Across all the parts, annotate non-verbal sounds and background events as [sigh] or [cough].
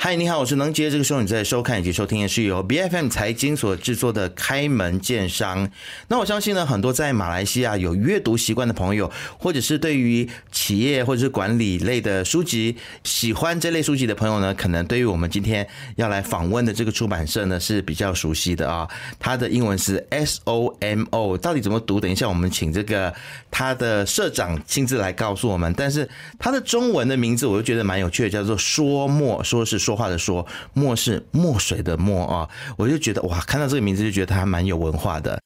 嗨，你好，我是能杰。这个时候你在收看以及收听的是由 B F M 财经所制作的《开门见商》。那我相信呢，很多在马来西亚有阅读习惯的朋友，或者是对于企业或者是管理类的书籍喜欢这类书籍的朋友呢，可能对于我们今天要来访问的这个出版社呢是比较熟悉的啊。它的英文是 S O M O，到底怎么读？等一下我们请这个它的社长亲自来告诉我们。但是它的中文的名字我就觉得蛮有趣的，叫做说墨，说是。说话的说，墨是墨水的墨啊，我就觉得哇，看到这个名字就觉得他还蛮有文化的。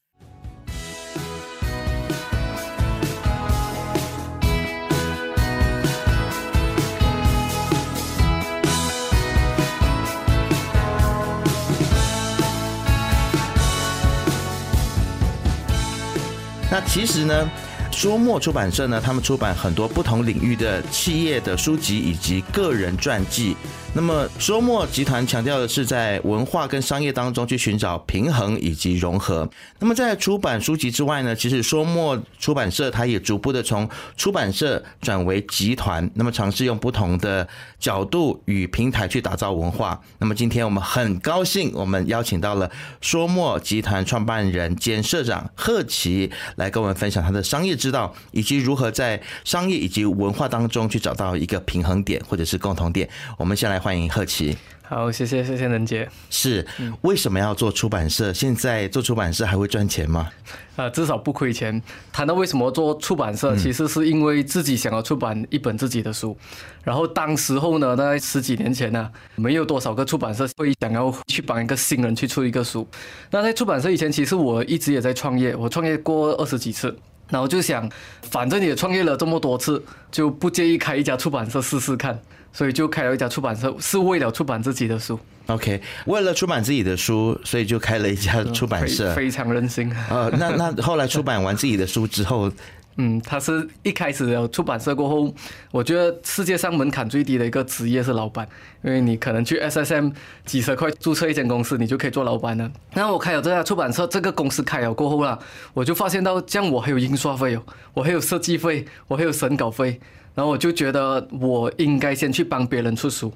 那其实呢？说墨出版社呢，他们出版很多不同领域的企业的书籍以及个人传记。那么，说墨集团强调的是在文化跟商业当中去寻找平衡以及融合。那么，在出版书籍之外呢，其实说墨出版社它也逐步的从出版社转为集团，那么尝试用不同的角度与平台去打造文化。那么，今天我们很高兴，我们邀请到了说墨集团创办人兼社长贺奇来跟我们分享他的商业之道，以及如何在商业以及文化当中去找到一个平衡点或者是共同点。我们先来。欢迎贺奇，好，谢谢谢谢任杰。是为什么要做出版社？现在做出版社还会赚钱吗？呃，至少不亏钱。谈到为什么做出版社，其实是因为自己想要出版一本自己的书。然后当时候呢，大概十几年前呢，没有多少个出版社会想要去帮一个新人去出一个书。那在出版社以前，其实我一直也在创业，我创业过二十几次。然后就想，反正也创业了这么多次，就不介意开一家出版社试试看。所以就开了一家出版社，是为了出版自己的书。OK，为了出版自己的书，所以就开了一家出版社，非常任性。呃，那那后来出版完自己的书之后。嗯，他是一开始有出版社过后，我觉得世界上门槛最低的一个职业是老板，因为你可能去 SSM 几十块注册一间公司，你就可以做老板了。然后我开了这家出版社，这个公司开了过后啦，我就发现到，这样我还有印刷费哦，我还有设计费，我还有审稿费，然后我就觉得我应该先去帮别人出书。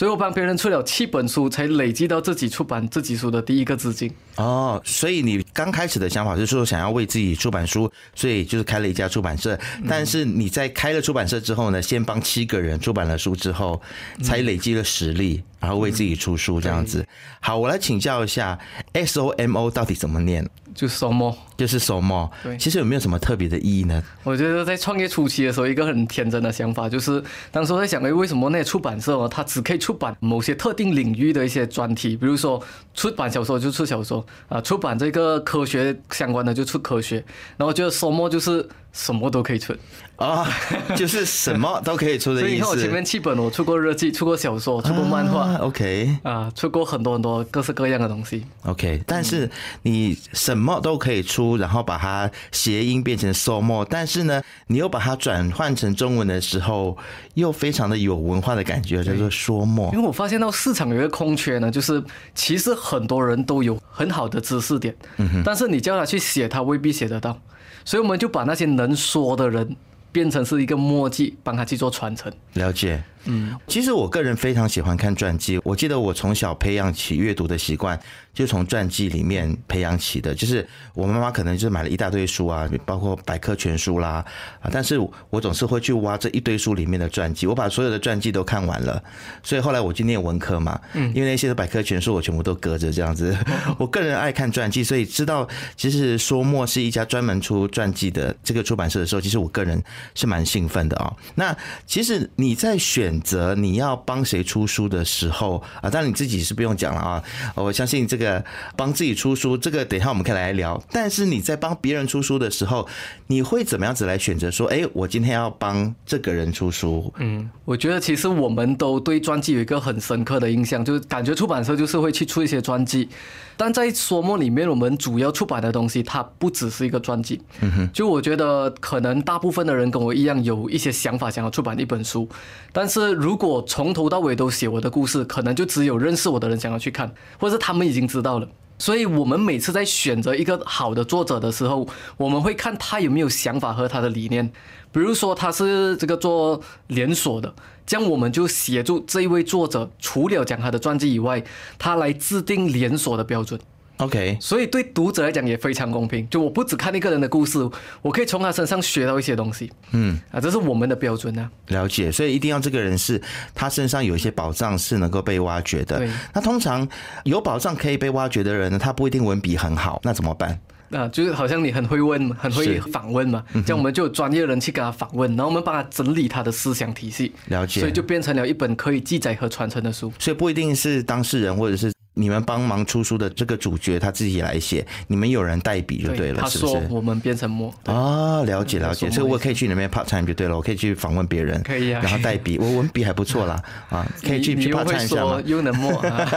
所以我帮别人出了七本书，才累积到自己出版自己书的第一个资金。哦，所以你刚开始的想法就是说想要为自己出版书，所以就是开了一家出版社。但是你在开了出版社之后呢，先帮七个人出版了书之后，才累积了实力，然后为自己出书这样子。好，我来请教一下，S O M O 到底怎么念？就 SOMO，就是 SOMO。对，其实有没有什么特别的意义呢？我觉得在创业初期的时候，一个很天真的想法就是，当时在想，哎，为什么那些出版社哦，它只可以出版某些特定领域的一些专题，比如说出版小说就出小说啊，出版这个科学相关的就出科学，然后觉得 SOMO 就是什么都可以出。啊，[laughs] 就是什么都可以出的意思。所以你看我前面七本，我出过日记，出过小说，出过漫画，OK，啊，出过很多很多各式各样的东西，OK。但是你什么都可以出，然后把它谐音变成 so more，但是呢，你又把它转换成中文的时候，又非常的有文化的感觉，叫做说墨。因为我发现到市场有一个空缺呢，就是其实很多人都有很好的知识点，嗯但是你叫他去写，他未必写得到，所以我们就把那些能说的人。变成是一个墨迹，帮他去做传承。了解。嗯，其实我个人非常喜欢看传记。我记得我从小培养起阅读的习惯，就从传记里面培养起的。就是我妈妈可能就是买了一大堆书啊，包括百科全书啦啊，但是我总是会去挖这一堆书里面的传记。我把所有的传记都看完了，所以后来我去念文科嘛，嗯，因为那些的百科全书我全部都搁着这样子。[laughs] 我个人爱看传记，所以知道其实说墨是一家专门出传记的这个出版社的时候，其实我个人是蛮兴奋的啊。那其实你在选。选择你要帮谁出书的时候啊，当然你自己是不用讲了啊。我相信这个帮自己出书，这个等一下我们可以来聊。但是你在帮别人出书的时候，你会怎么样子来选择？说，哎，我今天要帮这个人出书。嗯，我觉得其实我们都对专辑有一个很深刻的印象，就是感觉出版社就是会去出一些专辑。但在说梦里面，我们主要出版的东西，它不只是一个专辑。嗯哼，就我觉得可能大部分的人跟我一样，有一些想法想要出版一本书，但是。是如果从头到尾都写我的故事，可能就只有认识我的人想要去看，或者是他们已经知道了。所以，我们每次在选择一个好的作者的时候，我们会看他有没有想法和他的理念。比如说，他是这个做连锁的，这样我们就协助这一位作者，除了讲他的传记以外，他来制定连锁的标准。OK，所以对读者来讲也非常公平，就我不只看一个人的故事，我可以从他身上学到一些东西。嗯，啊，这是我们的标准呢、了解。所以一定要这个人是他身上有一些宝藏是能够被挖掘的对。那通常有宝藏可以被挖掘的人呢，他不一定文笔很好，那怎么办？啊，就是好像你很会问，很会访问嘛，这样我们就有专业人去跟他访问，然后我们帮他整理他的思想体系，了解。所以就变成了一本可以记载和传承的书。所以不一定是当事人或者是你们帮忙出书的这个主角他自己来写，你们有人代笔就对了，他是不是？我们变成墨，啊哦，了解了解，嗯所以我可以去那边 part time 就对了，我可以去访问别人，可以啊然后代笔，我文笔还不错啦，啊，可以去去你你又 part time 一下吗？又能墨啊，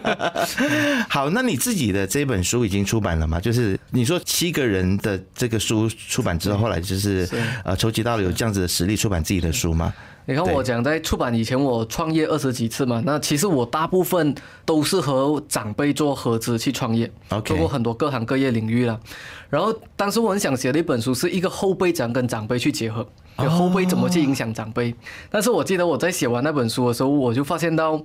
[laughs] [laughs] 好，那你自己的这本书已经出版了吗？就是你说七个人的这个书出版之后，后来就是是呃筹集到了有这样子的实力出版自己的书吗？你看我讲在出版以前，我创业二十几次嘛，那其实我大部分都是和长辈做合资去创业做过很多各行各业领域了。然后当时我很想写的一本书是一个后辈怎样跟长辈去结合，就后辈怎么去影响长辈。但是我记得我在写完那本书的时候，我就发现到。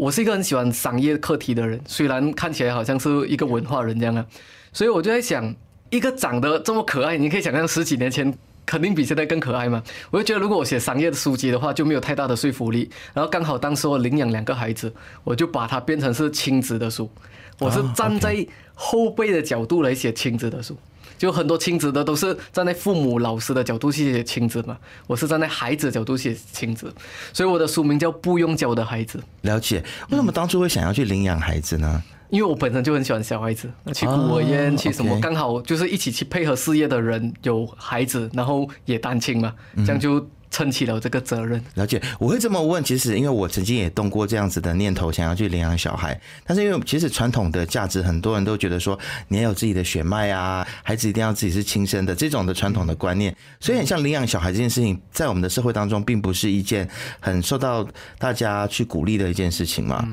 我是一个很喜欢商业课题的人，虽然看起来好像是一个文化人这样啊，所以我就在想，一个长得这么可爱，你可以想象十几年前肯定比现在更可爱嘛。我就觉得如果我写商业的书籍的话，就没有太大的说服力。然后刚好当时我领养两个孩子，我就把它变成是亲子的书，我是站在后辈的角度来写亲子的书。就很多亲子的都是站在父母、老师的角度去写亲子嘛，我是站在孩子的角度写亲子，所以我的书名叫《不用教的孩子》。了解，为什么当初会想要去领养孩子呢？因为我本身就很喜欢小孩子，去孤儿院，哦去什么刚好就是一起去配合事业的人有孩子，然后也单亲嘛，这样就撑起了这个责任。了解，我会这么问，其实因为我曾经也动过这样子的念头，想要去领养小孩，但是因为其实传统的价值，很多人都觉得说你要有自己的血脉啊，孩子一定要自己是亲生的这种的传统的观念，所以很像领养小孩这件事情，在我们的社会当中，并不是一件很受到大家去鼓励的一件事情嘛。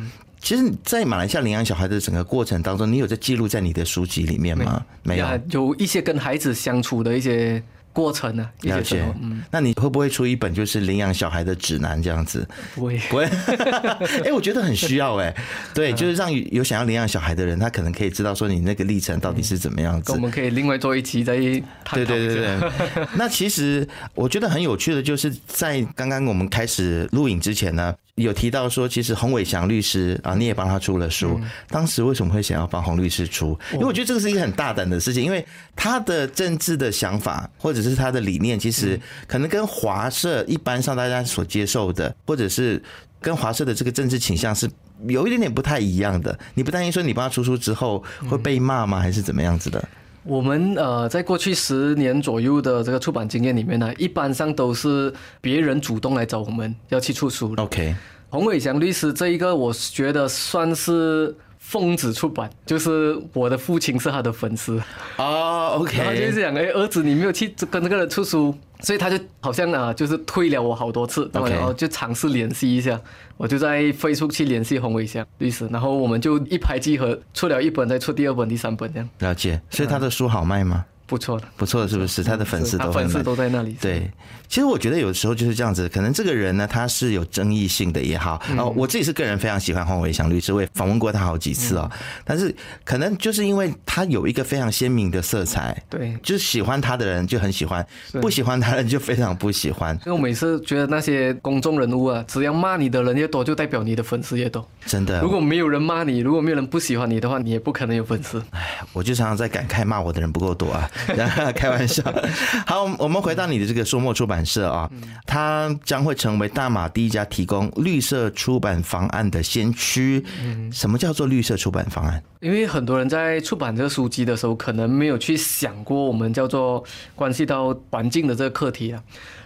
其实，在马来西亚领养小孩的整个过程当中，你有在记录在你的书籍里面吗？没有。有一些跟孩子相处的一些过程啊，了解那你会不会出一本就是领养小孩的指南这样子？不会。不会，[laughs] 哎、我觉得很需要 [laughs] 哎、对，就是让有想要领养小孩的人，他可能可以知道说你那个历程到底是怎么样子跟我。们可以另外做一期再探讨对对对。对，[laughs] 那其实我觉得很有趣的，就是在刚刚我们开始录影之前呢，有提到说，其实洪伟祥律师啊，你也帮他出了书。当时为什么会想要帮洪律师出？因为我觉得这个是一个很大胆的事情，因为他的政治的想法或者是他的理念，其实可能跟华社一般上大家所接受的，或者是跟华社的这个政治倾向是。有一点点不太一样的，你不担心说你帮他出书之后会被骂吗？还是怎么样子的？我们呃，在过去十年左右的这个出版经验里面呢，一般上都是别人主动来找我们要去出书。OK，洪伟祥律师这一个，我觉得算是疯子出版，就是我的父亲是他的粉丝，哦然后他就是讲，哎，儿子你没有去跟这个人出书，所以他就好像啊，就是推了我好多次，然后就尝试联系一下，我就在 Facebook 去联系洪伟祥律师，然后我们就一拍即合，出了一本，再出第二本、第三本，这样。了解，所以他的书好卖吗？不错的，不错的，是不是？他的粉丝都粉丝。都在那里，对，其实我觉得有时候就是这样子，可能这个人呢，他是有争议性的也好，哦，我自己是个人非常喜欢黄伟祥律师，我也访问过他好几次哦，但是可能就是因为他有一个非常鲜明的色彩，对。就是喜欢他的人就很喜欢，不喜欢他的人就非常不喜欢，因为我每次觉得那些公众人物啊，只要骂你的人越多，就代表你的粉丝越多。真的如。果没有人骂你，如果没有人不喜欢你的话，你也不可能有粉丝。哎我就常常在感慨骂我的人不够多啊，[laughs] 开玩笑。[laughs] 好，我们回到你的这个书墨出版社啊，它将会成为大马第一家提供绿色出版方案的先驱。什么叫做绿色出版方案？因为很多人在出版这个书籍的时候，可能没有去想过我们叫做关系到环境的这个课题啊。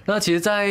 那其实，在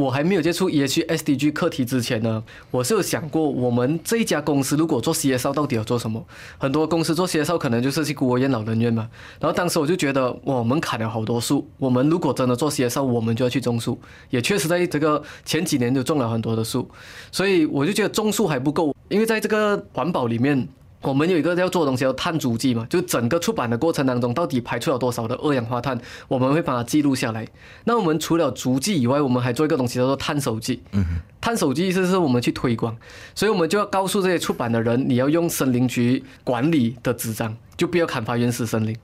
我还没有接触 EH SDG 课题之前呢，我是有想过，我们这一家公司如果做 CSO 到底要做什么？很多公司做 CSO 可能就是去孤儿院、老人院嘛。然后当时我就觉得，哇，我们砍了好多树。我们如果真的做 CSO，我们就要去种树。也确实在这个前几年就种了很多的树，所以我就觉得种树还不够，因为在这个环保里面。我们有一个要做的东西叫碳足迹嘛，就整个出版的过程当中，到底排出了多少的二氧化碳，我们会把它记录下来。那我们除了足迹以外，我们还做一个东西叫做碳手记。嗯碳手记意思是我们去推广，所以我们就要告诉这些出版的人，你要用森林局管理的纸张。就不要砍伐原始森林，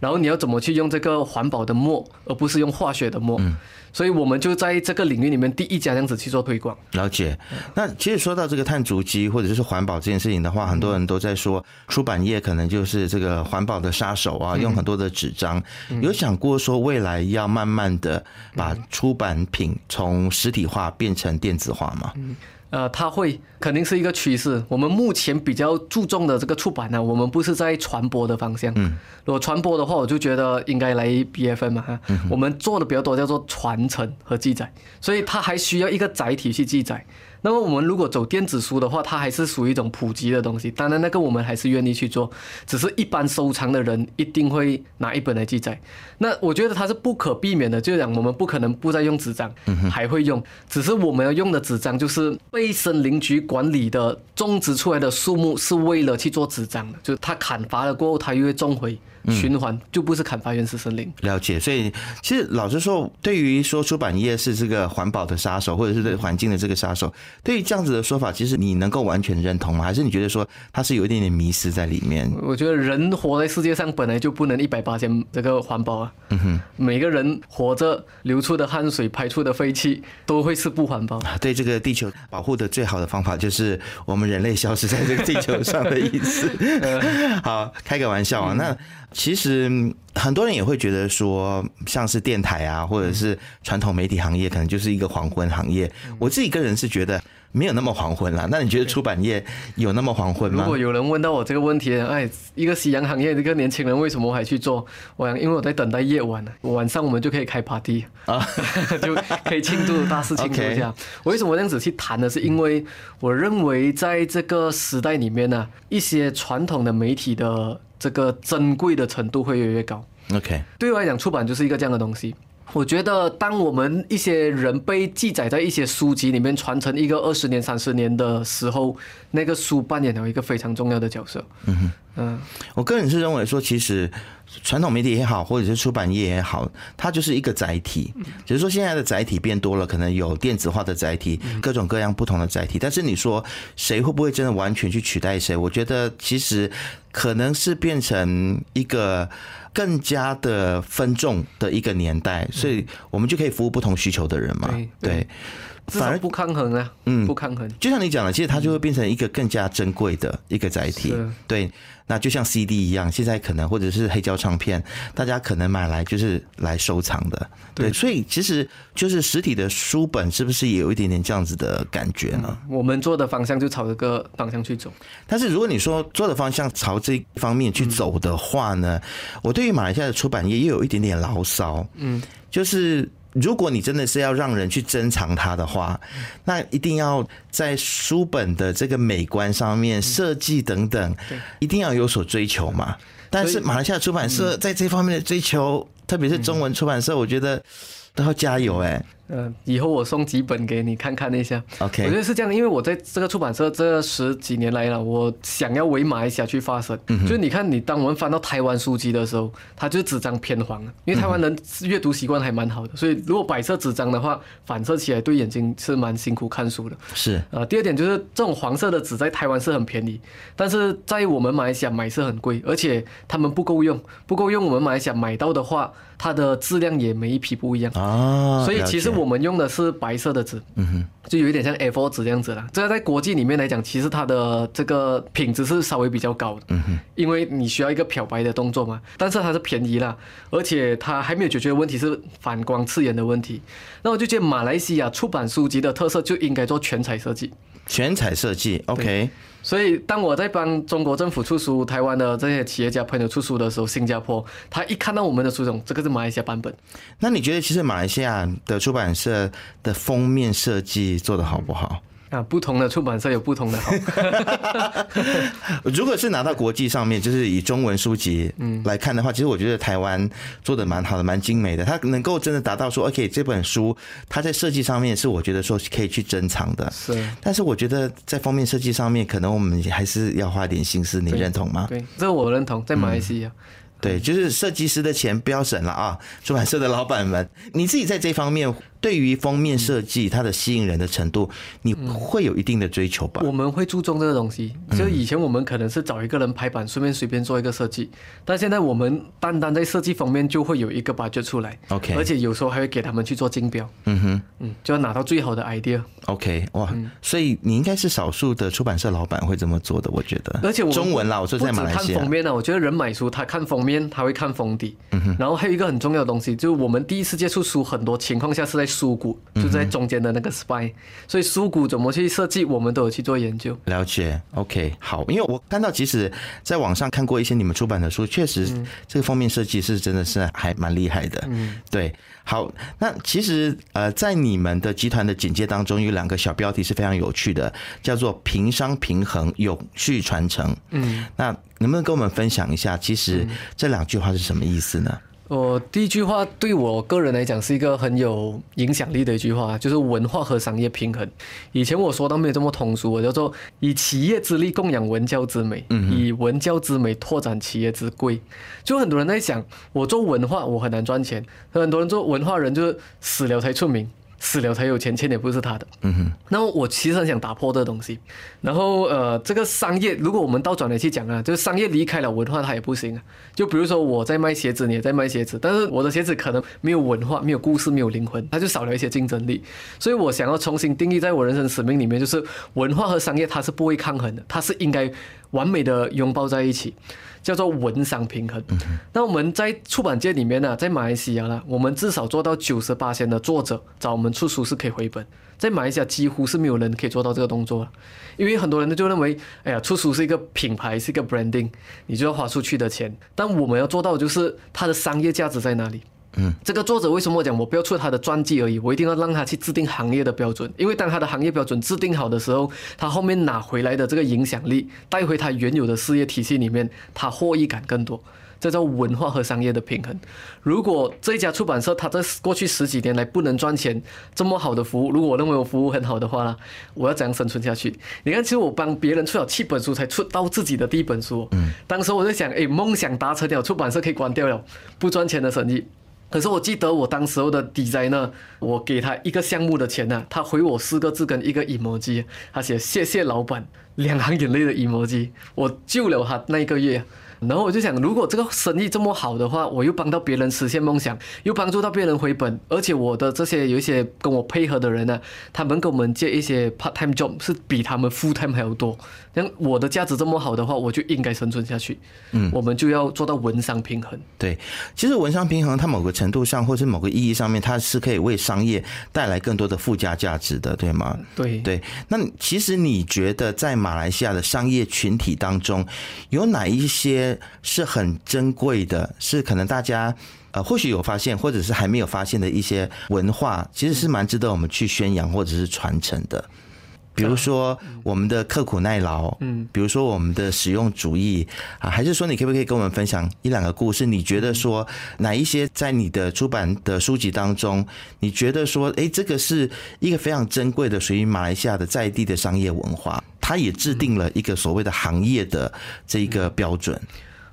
然后你要怎么去用这个环保的墨，而不是用化学的墨。所以我们就在这个领域里面第一家这样子去做推广。了解。那其实说到这个碳足迹或者是环保这件事情的话，很多人都在说出版业可能就是这个环保的杀手啊，用很多的纸张。有想过说未来要慢慢的把出版品从实体化变成电子化吗？呃，它会肯定是一个趋势。我们目前比较注重的这个出版呢，我们不是在传播的方向。嗯，如果传播的话，我就觉得应该来 BFM 嘛哈。我们做的比较多叫做传承和记载，所以它还需要一个载体去记载。那么我们如果走电子书的话，它还是属于一种普及的东西。当然，那个我们还是愿意去做，只是一般收藏的人一定会拿一本来记载。那我觉得它是不可避免的，就讲我们不可能不再用纸张，还会用，只是我们要用的纸张就是被森林局管理的种植出来的树木，是为了去做纸张的，就是它砍伐了过后，它又会种回。循环就不是砍伐原始森林。了解，所以其实老实说，对于说出版业是这个环保的杀手，或者是对环境的这个杀手，对于这样子的说法，其实你能够完全认同吗？还是你觉得说它是有一点点迷失在里面？我觉得人活在世界上本来就不能一百八千这个环保啊。嗯哼，每个人活着流出的汗水、排出的废气都会是不环保。对这个地球保护的最好的方法就是我们人类消失在这个地球上的意思。[laughs] 好，开个玩笑啊，那。其实很多人也会觉得说，像是电台啊，或者是传统媒体行业，可能就是一个黄昏行业。我自己个人是觉得没有那么黄昏啦。那你觉得出版业有那么黄昏吗？如果有人问到我这个问题，哎，一个夕阳行业，一个年轻人为什么还去做？我想，因为我在等待夜晚呢。晚上我们就可以开 party 啊，[laughs] 就可以庆祝大事庆祝一下。[laughs] 为什么这样子去谈呢？是因为我认为在这个时代里面呢，一些传统的媒体的。这个珍贵的程度会越来越高。OK，对我来讲，出版就是一个这样的东西。我觉得，当我们一些人被记载在一些书籍里面传承一个二十年、三十年的时候，那个书扮演了一个非常重要的角色。嗯哼，嗯，我个人是认为说，其实。传统媒体也好，或者是出版业也好，它就是一个载体。只是说现在的载体变多了，可能有电子化的载体，各种各样不同的载体。但是你说谁会不会真的完全去取代谁？我觉得其实可能是变成一个更加的分众的一个年代，所以我们就可以服务不同需求的人嘛。对。反而不抗衡啊，嗯，不抗衡。就像你讲的，其实它就会变成一个更加珍贵的一个载体。对，那就像 CD 一样，现在可能或者是黑胶唱片，大家可能买来就是来收藏的。对，所以其实就是实体的书本，是不是也有一点点这样子的感觉呢？我们做的方向就朝这个方向去走。但是如果你说做的方向朝这方面去走的话呢，我对于马来西亚的出版业又有一点点牢骚。嗯，就是。如果你真的是要让人去珍藏它的话，那一定要在书本的这个美观上面设计等等，一定要有所追求嘛。但是马来西亚出版社在这方面的追求，特别是中文出版社，我觉得都要加油哎。嗯，以后我送几本给你看看一下。OK，我觉得是这样的，因为我在这个出版社这十几年来了，我想要为马来西亚去发声。嗯就是你看，你当我们翻到台湾书籍的时候，它就纸张偏黄了，因为台湾人阅读习惯还蛮好的，所以如果白色纸张的话，反射起来对眼睛是蛮辛苦看书的。是啊，第二点就是这种黄色的纸在台湾是很便宜，但是在我们马来西亚买是很贵，而且他们不够用，不够用，我们马来西亚买到的话，它的质量也每一批不一样啊。所以其实我。我们用的是白色的纸，嗯哼，就有一点像 A4 纸这样子了。这个在国际里面来讲，其实它的这个品质是稍微比较高的，嗯哼，因为你需要一个漂白的动作嘛。但是它是便宜啦，而且它还没有解决的问题是反光刺眼的问题。那我就觉得马来西亚出版书籍的特色就应该做全彩设计。全彩设计，OK。所以，当我在帮中国政府出书、台湾的这些企业家朋友出书的时候，新加坡他一看到我们的书种，这个是马来西亚版本。那你觉得，其实马来西亚的出版社的封面设计做得好不好？啊，不同的出版社有不同的好。[laughs] 如果是拿到国际上面，就是以中文书籍来看的话，其实我觉得台湾做的蛮好的，蛮精美的。它能够真的达到说，OK，这本书它在设计上面是我觉得说可以去珍藏的。是。但是我觉得在封面设计上面，可能我们还是要花点心思。你认同吗？对，这个我认同。在马来西亚。对，就是设计师的钱不要省了啊！出版社的老板们，你自己在这方面。对于封面设计，它的吸引人的程度，你会有一定的追求吧？我们会注重这个东西。就以前我们可能是找一个人排版，顺便随便做一个设计，但现在我们单单在设计方面就会有一个 budget 出来。OK，而且有时候还会给他们去做竞标。嗯哼，嗯，就要拿到最好的 idea。OK，哇，所以你应该是少数的出版社老板会这么做的，我觉得。而且我中文啦，我说在马来西亚。看封面呢，我觉得人买书他看封面，他会看封底。嗯哼，然后还有一个很重要的东西，就是我们第一次接触书，很多情况下是在书骨。就在中间的那个 spine，所以书骨怎么去设计，我们都有去做研究。了解，OK，好，因为我看到，其实在网上看过一些你们出版的书，确实这个封面设计是真的是还蛮厉害的。嗯，对，好，那其实呃，在你们的集团的简介当中，有两个小标题是非常有趣的，叫做“平商平衡，永续传承”。嗯，那能不能跟我们分享一下，其实这两句话是什么意思呢？我第一句话对我个人来讲是一个很有影响力的一句话，就是文化和商业平衡。以前我说到没有这么通俗，我叫做以企业之力供养文教之美，以文教之美拓展企业之贵。就很多人在想，我做文化我很难赚钱，很多人做文化人就是死了才出名。死了才有钱，钱也不是他的。嗯哼。那么我其实很想打破这个东西。然后呃，这个商业，如果我们倒转来去讲啊，就是商业离开了文化，它也不行啊。就比如说我在卖鞋子，你也在卖鞋子，但是我的鞋子可能没有文化，没有故事，没有灵魂，它就少了一些竞争力。所以我想要重新定义，在我人生使命里面，就是文化和商业它是不会抗衡的，它是应该完美的拥抱在一起。叫做文商平衡。那我们在出版界里面呢，在马来西亚呢，我们至少做到九十八线的作者找我们出书是可以回本。在马来西亚几乎是没有人可以做到这个动作，因为很多人呢就认为，哎呀，出书是一个品牌，是一个 branding，你就要花出去的钱。但我们要做到就是它的商业价值在哪里？嗯，这个作者为什么讲我不要出他的传记而已？我一定要让他去制定行业的标准，因为当他的行业标准制定好的时候，他后面拿回来的这个影响力带回他原有的事业体系里面，他获益感更多。这叫文化和商业的平衡。如果这家出版社他在过去十几年来不能赚钱，这么好的服务，如果我认为我服务很好的话呢，我要怎样生存下去？你看，其实我帮别人出了七本书才出到自己的第一本书。嗯，当时我在想，哎，梦想达成了，出版社可以关掉了，不赚钱的生意。可是我记得我当时候的底灾呢，我给他一个项目的钱呢，他回我四个字跟一个 emoji，他写谢谢老板，两行眼泪的 emoji，我救了他那一个月。然后我就想，如果这个生意这么好的话，我又帮到别人实现梦想，又帮助到别人回本，而且我的这些有一些跟我配合的人呢，他们给我们借一些 part time job，是比他们 full time 还要多。像我的价值这么好的话，我就应该生存下去。嗯，我们就要做到文商平衡。对，其实文商平衡，它某个程度上，或是某个意义上面，它是可以为商业带来更多的附加价值的，对吗？对对。那其实你觉得，在马来西亚的商业群体当中，有哪一些？是很珍贵的，是可能大家呃或许有发现，或者是还没有发现的一些文化，其实是蛮值得我们去宣扬或者是传承的。比如说我们的刻苦耐劳，嗯，比如说我们的实用主义啊，还是说你可不可以跟我们分享一两个故事？你觉得说哪一些在你的出版的书籍当中，你觉得说，哎，这个是一个非常珍贵的属于马来西亚的在地的商业文化？它也制定了一个所谓的行业的这一个标准。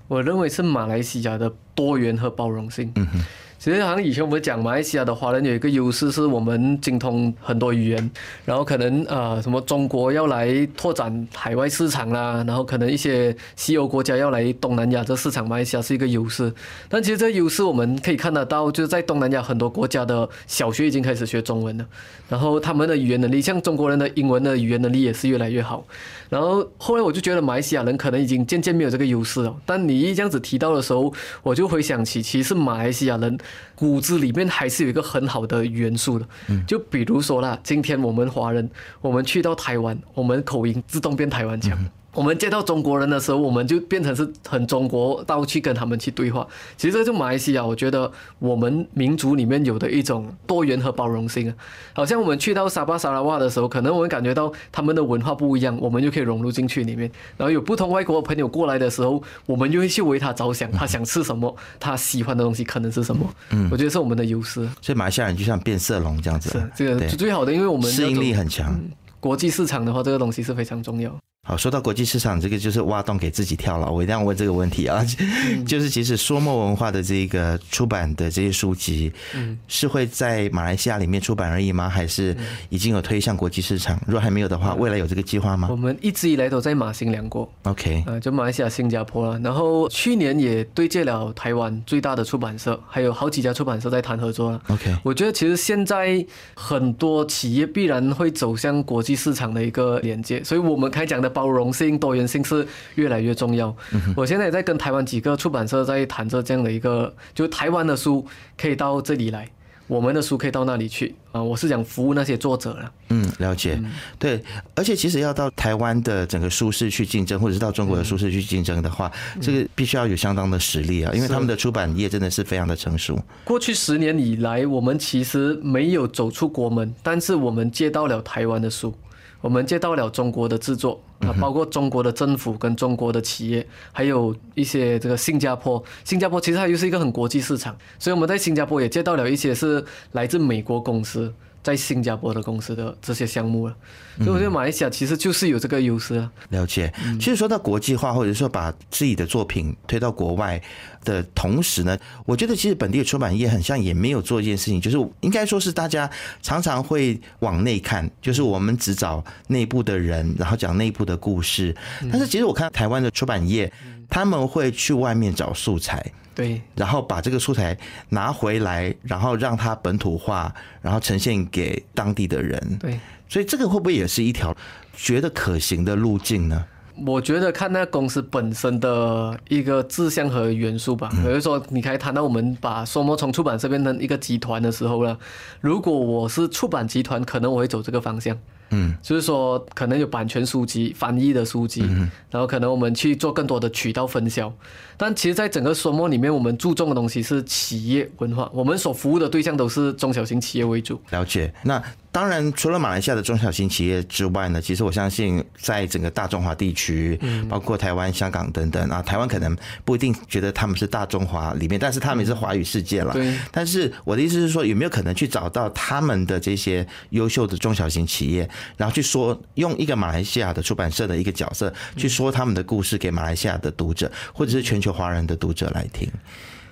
我认为是马来西亚的多元和包容性。嗯哼。其实好像以前我们讲马来西亚的华人有一个优势，是我们精通很多语言，然后可能呃什么中国要来拓展海外市场啦，然后可能一些西欧国家要来东南亚这市场，马来西亚是一个优势。但其实这优势我们可以看得到，就是在东南亚很多国家的小学已经开始学中文了，然后他们的语言能力，像中国人的英文的语言能力也是越来越好。然后后来我就觉得马来西亚人可能已经渐渐没有这个优势了。但你一这样子提到的时候，我就回想起，其实马来西亚人。骨子里面还是有一个很好的元素的。就比如说啦，今天我们华人，我们去到台湾，我们口音自动变台湾腔。我们见到中国人的时候，我们就变成是很中国到去跟他们去对话。其实这就马来西亚，我觉得我们民族里面有的一种多元和包容性啊。好像我们去到沙巴、沙拉哇的时候，可能我们感觉到他们的文化不一样，我们就可以融入进去里面。然后有不同外国朋友过来的时候，我们就会去为他着想，他想吃什么，他喜欢的东西可能是什么。嗯，我觉得是我们的优势。所以马来西亚人就像变色龙这样子，是这个是最好的，因为我们适应力很强。国际市场的话，这个东西是非常重要。好，说到国际市场，这个就是挖洞给自己跳了。我一定要问这个问题啊，[laughs] 就是其实说墨文化的这个出版的这些书籍，嗯是会在马来西亚里面出版而已吗？还是已经有推向国际市场？如果还没有的话，未来有这个计划吗？我们一直以来都在马新两国，OK，呃，就马来西亚、新加坡了。然后去年也对接了台湾最大的出版社，还有好几家出版社在谈合作了。OK，我觉得其实现在很多企业必然会走向国际市场的一个连接，所以我们开讲的。包容性、多元性是越来越重要。我现在也在跟台湾几个出版社在谈着这样的一个，就台湾的书可以到这里来，我们的书可以到那里去啊。我是讲服务那些作者了。嗯，了解。对，而且其实要到台湾的整个书市去竞争，或者是到中国的书市去竞争的话，这个必须要有相当的实力啊，因为他们的出版业真的是非常的成熟。过去十年以来，我们其实没有走出国门，但是我们接到了台湾的书。我们接到了中国的制作啊，包括中国的政府跟中国的企业，还有一些这个新加坡。新加坡其实它又是一个很国际市场，所以我们在新加坡也接到了一些是来自美国公司。在新加坡的公司的这些项目了，所以我觉得马来西亚其实就是有这个优势啊。了解，其实说到国际化，或者说把自己的作品推到国外的同时呢，我觉得其实本地的出版业很像也没有做一件事情，就是应该说是大家常常会往内看，就是我们只找内部的人，然后讲内部的故事。但是其实我看台湾的出版业，他们会去外面找素材。对，然后把这个素材拿回来，然后让它本土化，然后呈现给当地的人。对，所以这个会不会也是一条觉得可行的路径呢？我觉得看那公司本身的一个志向和元素吧。比如说，你可以谈到我们把说魔从出版社变成一个集团的时候呢，如果我是出版集团，可能我会走这个方向。嗯，就是说可能有版权书籍、翻译的书籍，嗯然后可能我们去做更多的渠道分销。但其实，在整个说墨里面，我们注重的东西是企业文化，我们所服务的对象都是中小型企业为主。了解。那当然，除了马来西亚的中小型企业之外呢，其实我相信，在整个大中华地区，包括台湾、香港等等啊，台湾可能不一定觉得他们是大中华里面，但是他们也是华语世界了。对。但是我的意思是说，有没有可能去找到他们的这些优秀的中小型企业？然后去说，用一个马来西亚的出版社的一个角色去说他们的故事给马来西亚的读者，或者是全球华人的读者来听。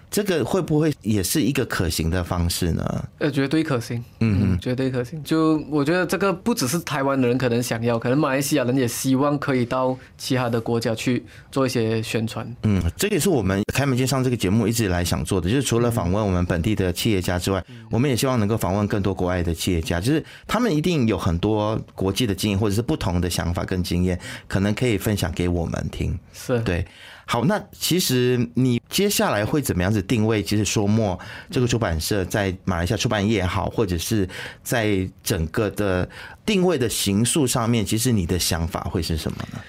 这个会不会也是一个可行的方式呢？呃，绝对可行，嗯，绝对可行。就我觉得这个不只是台湾的人可能想要，可能马来西亚人也希望可以到其他的国家去做一些宣传。嗯，这也是我们开门见上这个节目一直以来想做的，就是除了访问我们本地的企业家之外，我们也希望能够访问更多国外的企业家，就是他们一定有很多国际的经验或者是不同的想法跟经验，可能可以分享给我们听。是对。好，那其实你接下来会怎么样子定位？其实说墨这个出版社在马来西亚出版业也好，或者是在整个的定位的形塑上面，其实你的想法会是什么呢？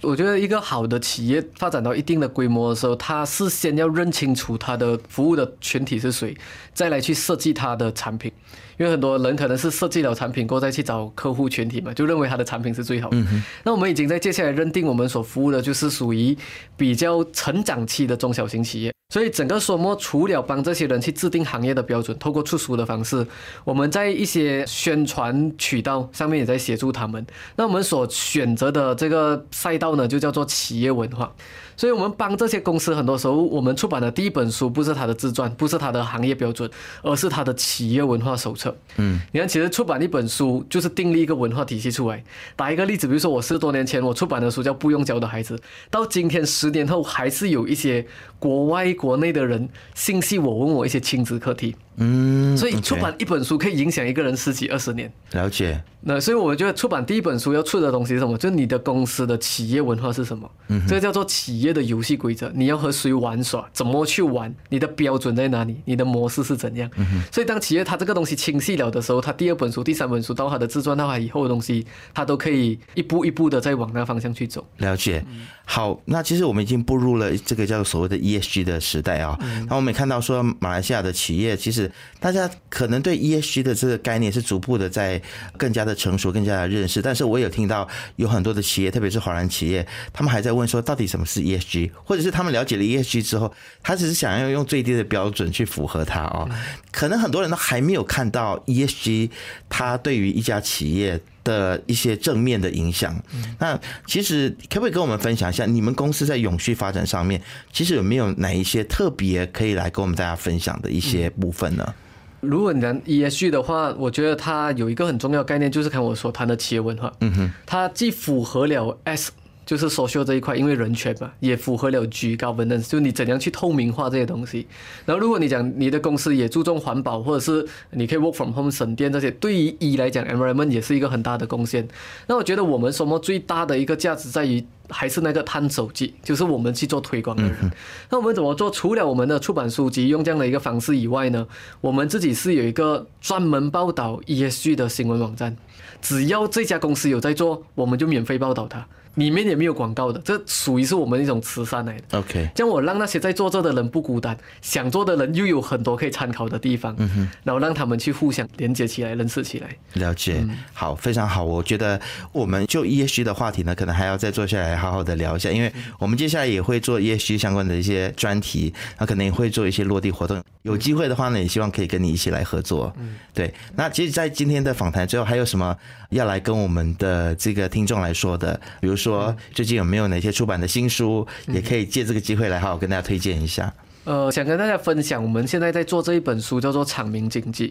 我觉得一个好的企业发展到一定的规模的时候，它是先要认清楚它的服务的群体是谁，再来去设计它的产品。因为很多人可能是设计了产品过后再去找客户群体嘛，就认为他的产品是最好的。那我们已经在接下来认定我们所服务的就是属于比较成长期的中小型企业。所以整个说墨除了帮这些人去制定行业的标准，透过出书的方式，我们在一些宣传渠道上面也在协助他们。那我们所选择的这个赛道呢，就叫做企业文化。所以，我们帮这些公司，很多时候我们出版的第一本书不是他的自传，不是他的行业标准，而是他的企业文化手册。嗯，你看，其实出版一本书就是订立一个文化体系出来。打一个例子，比如说我十多年前我出版的书叫《不用教的孩子》，到今天十年后，还是有一些国外、国内的人信息我，问我一些亲子课题。嗯，所以出版一本书可以影响一个人十几二十年。了解，那所以我觉得出版第一本书要出的东西是什么？就是你的公司的企业文化是什么？嗯这个叫做企业的游戏规则。你要和谁玩耍？怎么去玩？你的标准在哪里？你的模式是怎样？嗯所以当企业它这个东西清晰了的时候，它第二本书、第三本书到它的自传到它以后的东西，它都可以一步一步的在往那个方向去走。了解。好，那其实我们已经步入了这个叫做所谓的 ESG 的时代啊。那我们也看到说，马来西亚的企业其实大家可能对 ESG 的这个概念是逐步的在更加的成熟、更加的认识。但是我有听到有很多的企业，特别是华人企业，他们还在问说，到底什么是 ESG，或者是他们了解了 ESG 之后，他只是想要用最低的标准去符合它哦。可能很多人都还没有看到 ESG 它对于一家企业的一些正面的影响。那其实可不可以跟我们分享一下，你们公司在永续发展上面，其实有没有哪一些特别可以来跟我们大家分享的一些部分呢？如果你能 ESG 的话，我觉得它有一个很重要的概念，就是看我所谈的企业文化。嗯哼，它既符合了 S。就是 social 这一块，因为人权嘛，也符合了 G governance，就你怎样去透明化这些东西。然后，如果你讲你的公司也注重环保，或者是你可以 work from home 省电这些，对于 E 来讲，environment 也是一个很大的贡献。那我觉得我们什么最大的一个价值在于，还是那个探手机，就是我们去做推广的人。那我们怎么做？除了我们的出版书籍用这样的一个方式以外呢，我们自己是有一个专门报道 ESG 的新闻网站，只要这家公司有在做，我们就免费报道它。里面也没有广告的，这属于是我们一种慈善来的。OK，这样我让那些在做这的人不孤单，想做的人又有很多可以参考的地方，嗯哼然后让他们去互相连接起来、认识起来。了解，好，非常好。我觉得我们就 ESG 的话题呢，可能还要再坐下来好好的聊一下，因为我们接下来也会做 ESG 相关的一些专题，那可能也会做一些落地活动。有机会的话呢，也希望可以跟你一起来合作。嗯对。那其实，在今天的访谈最后，还有什么要来跟我们的这个听众来说的？比如说，最近有没有哪些出版的新书，也可以借这个机会来好好跟大家推荐一下。呃，想跟大家分享，我们现在在做这一本书，叫做《场民经济》。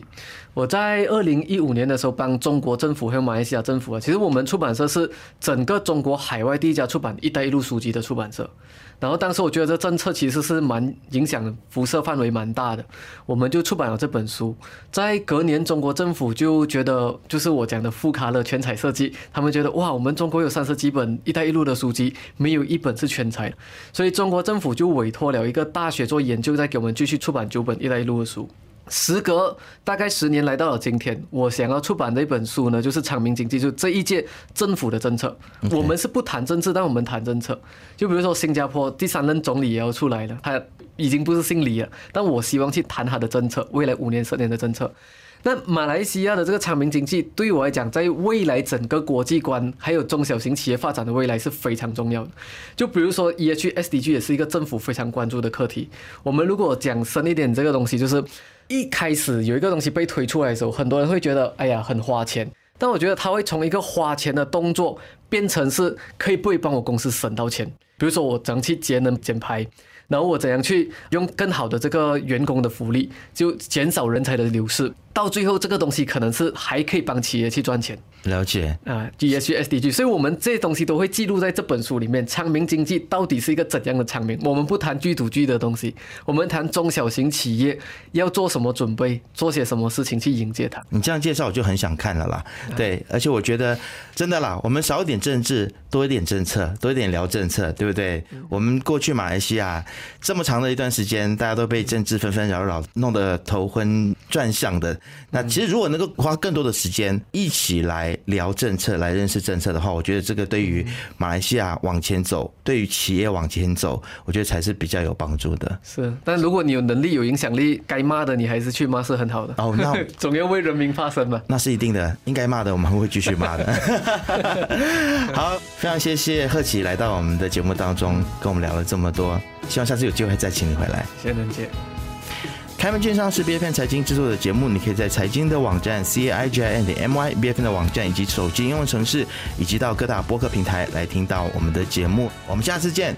我在二零一五年的时候，帮中国政府还有马来西亚政府啊，其实我们出版社是整个中国海外第一家出版“一带一路”书籍的出版社。然后当时我觉得这政策其实是蛮影响辐射范围蛮大的，我们就出版了这本书。在隔年，中国政府就觉得，就是我讲的富卡勒全彩设计，他们觉得哇，我们中国有三十几本“一带一路”的书籍，没有一本是全彩，所以中国政府就委托了一个大学做研究，再给我们继续出版九本“一带一路”的书。时隔大概十年来到了今天，我想要出版的一本书呢，就是《长明经济》，就这一届政府的政策。我们是不谈政治，但我们谈政策。就比如说新加坡第三任总理也要出来了，他已经不是姓李了，但我希望去谈他的政策，未来五年、十年的政策。那马来西亚的这个长明经济，对我来讲，在未来整个国际观还有中小型企业发展的未来是非常重要的。就比如说 EH SDG 也是一个政府非常关注的课题。我们如果讲深一点，这个东西就是一开始有一个东西被推出来的时候，很多人会觉得，哎呀，很花钱。但我觉得它会从一个花钱的动作变成是可以不会帮我公司省到钱。比如说我怎样去节能减排，然后我怎样去用更好的这个员工的福利，就减少人才的流失。到最后，这个东西可能是还可以帮企业去赚钱了解，啊，ESG、SDG，所以我们这些东西都会记录在这本书里面。昌明经济到底是一个怎样的昌明？我们不谈剧组剧的东西，我们谈中小型企业要做什么准备，做些什么事情去迎接它。你这样介绍我就很想看了啦。对，而且我觉得真的啦，我们少一点政治，多一点政策，多一点聊政策，对不对？我们过去马来西亚这么长的一段时间，大家都被政治纷纷扰扰，弄得头昏转向的。那其实如果能够花更多的时间一起来聊政策，来认识政策的话，我觉得这个对于马来西亚往前走，对于企业往前走，我觉得才是比较有帮助的。是，但如果你有能力、有影响力，该骂的你还是去骂是很好的。哦那 [laughs] 总要为人民发声嘛。那是一定的，应该骂的我们会继续骂的。[laughs] [laughs] 好，非常谢谢贺启来到我们的节目当中，跟我们聊了这么多，希望下次有机会再请你回来。谢谢任姐。开门见山是 B F N 财经制作的节目，你可以在财经的网站 c i g i n 点 m y b f n 的网站以及手机应用程式，以及到各大播客平台来听到我们的节目。我们下次见。